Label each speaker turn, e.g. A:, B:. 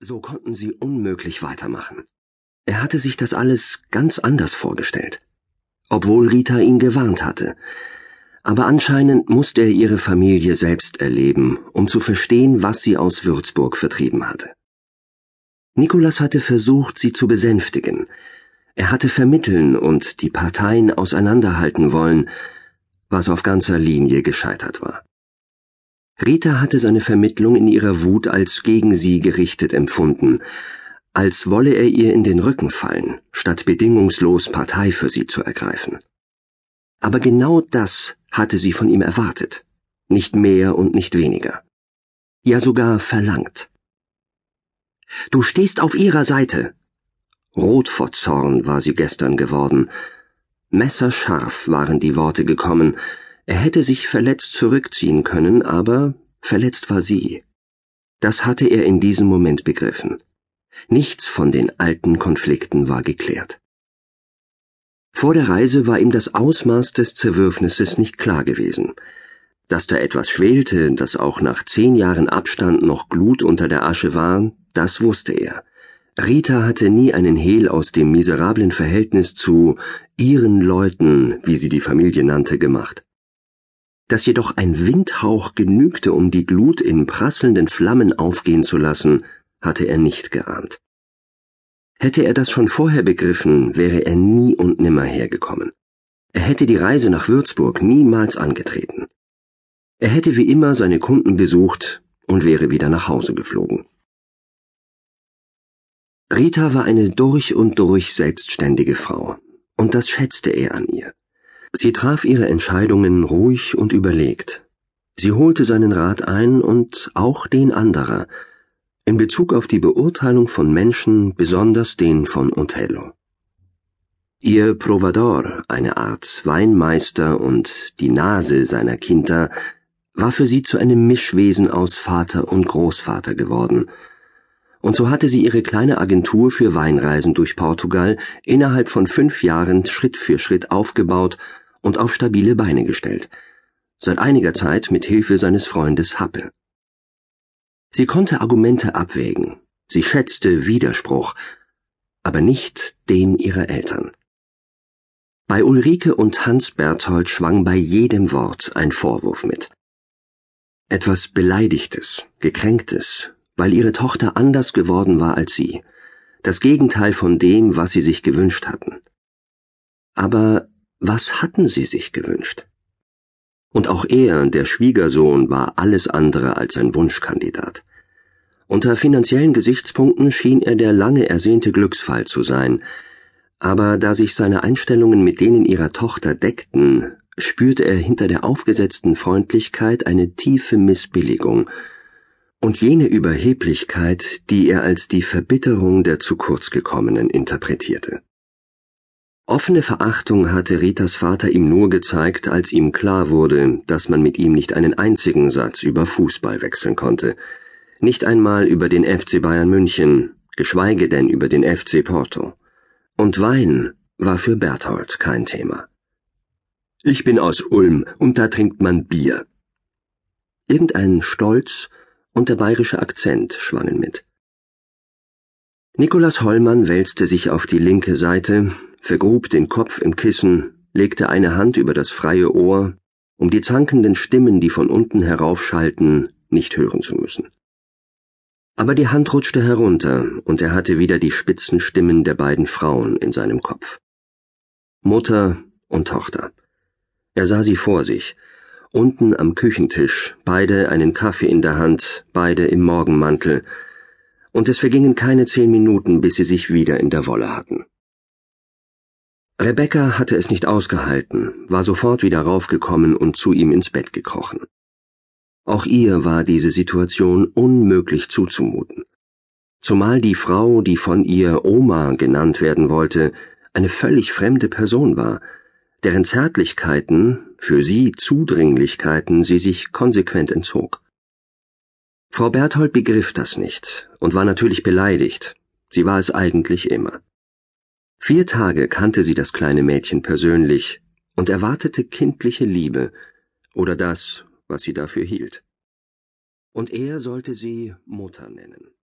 A: So konnten sie unmöglich weitermachen. Er hatte sich das alles ganz anders vorgestellt, obwohl Rita ihn gewarnt hatte. Aber anscheinend musste er ihre Familie selbst erleben, um zu verstehen, was sie aus Würzburg vertrieben hatte. Nikolas hatte versucht, sie zu besänftigen. Er hatte vermitteln und die Parteien auseinanderhalten wollen, was auf ganzer Linie gescheitert war. Rita hatte seine Vermittlung in ihrer Wut als gegen sie gerichtet empfunden, als wolle er ihr in den Rücken fallen, statt bedingungslos Partei für sie zu ergreifen. Aber genau das hatte sie von ihm erwartet, nicht mehr und nicht weniger, ja sogar verlangt. Du stehst auf ihrer Seite. Rot vor Zorn war sie gestern geworden. Messerscharf waren die Worte gekommen, er hätte sich verletzt zurückziehen können, aber verletzt war sie. Das hatte er in diesem Moment begriffen. Nichts von den alten Konflikten war geklärt. Vor der Reise war ihm das Ausmaß des Zerwürfnisses nicht klar gewesen. Dass da etwas schwelte, das auch nach zehn Jahren Abstand noch Glut unter der Asche war, das wusste er. Rita hatte nie einen Hehl aus dem miserablen Verhältnis zu ihren Leuten, wie sie die Familie nannte, gemacht dass jedoch ein Windhauch genügte, um die Glut in prasselnden Flammen aufgehen zu lassen, hatte er nicht geahnt. Hätte er das schon vorher begriffen, wäre er nie und nimmer hergekommen. Er hätte die Reise nach Würzburg niemals angetreten. Er hätte wie immer seine Kunden besucht und wäre wieder nach Hause geflogen. Rita war eine durch und durch selbstständige Frau, und das schätzte er an ihr. Sie traf ihre Entscheidungen ruhig und überlegt. Sie holte seinen Rat ein und auch den anderer, in Bezug auf die Beurteilung von Menschen, besonders den von Othello. Ihr Provador, eine Art Weinmeister und die Nase seiner Kinder, war für sie zu einem Mischwesen aus Vater und Großvater geworden, und so hatte sie ihre kleine Agentur für Weinreisen durch Portugal innerhalb von fünf Jahren Schritt für Schritt aufgebaut und auf stabile Beine gestellt, seit einiger Zeit mit Hilfe seines Freundes Happe. Sie konnte Argumente abwägen, sie schätzte Widerspruch, aber nicht den ihrer Eltern. Bei Ulrike und Hans Berthold schwang bei jedem Wort ein Vorwurf mit. Etwas Beleidigtes, Gekränktes, weil ihre Tochter anders geworden war als sie, das Gegenteil von dem, was sie sich gewünscht hatten. Aber was hatten sie sich gewünscht? Und auch er, der Schwiegersohn, war alles andere als ein Wunschkandidat. Unter finanziellen Gesichtspunkten schien er der lange ersehnte Glücksfall zu sein, aber da sich seine Einstellungen mit denen ihrer Tochter deckten, spürte er hinter der aufgesetzten Freundlichkeit eine tiefe Missbilligung und jene Überheblichkeit, die er als die Verbitterung der zu kurz gekommenen interpretierte. Offene Verachtung hatte Ritas Vater ihm nur gezeigt, als ihm klar wurde, dass man mit ihm nicht einen einzigen Satz über Fußball wechseln konnte, nicht einmal über den FC Bayern München, geschweige denn über den FC Porto. Und Wein war für Berthold kein Thema. Ich bin aus Ulm und da trinkt man Bier. Irgendein Stolz und der bayerische Akzent schwangen mit. Nikolaus Hollmann wälzte sich auf die linke Seite, vergrub den Kopf im Kissen, legte eine Hand über das freie Ohr, um die zankenden Stimmen, die von unten heraufschallten, nicht hören zu müssen. Aber die Hand rutschte herunter, und er hatte wieder die spitzen Stimmen der beiden Frauen in seinem Kopf. Mutter und Tochter. Er sah sie vor sich, unten am Küchentisch, beide einen Kaffee in der Hand, beide im Morgenmantel, und es vergingen keine zehn Minuten, bis sie sich wieder in der Wolle hatten. Rebecca hatte es nicht ausgehalten, war sofort wieder raufgekommen und zu ihm ins Bett gekrochen. Auch ihr war diese Situation unmöglich zuzumuten. Zumal die Frau, die von ihr Oma genannt werden wollte, eine völlig fremde Person war, deren Zärtlichkeiten, für sie Zudringlichkeiten sie sich konsequent entzog. Frau Berthold begriff das nicht und war natürlich beleidigt, sie war es eigentlich immer. Vier Tage kannte sie das kleine Mädchen persönlich und erwartete kindliche Liebe oder das, was sie dafür hielt. Und er sollte sie Mutter nennen.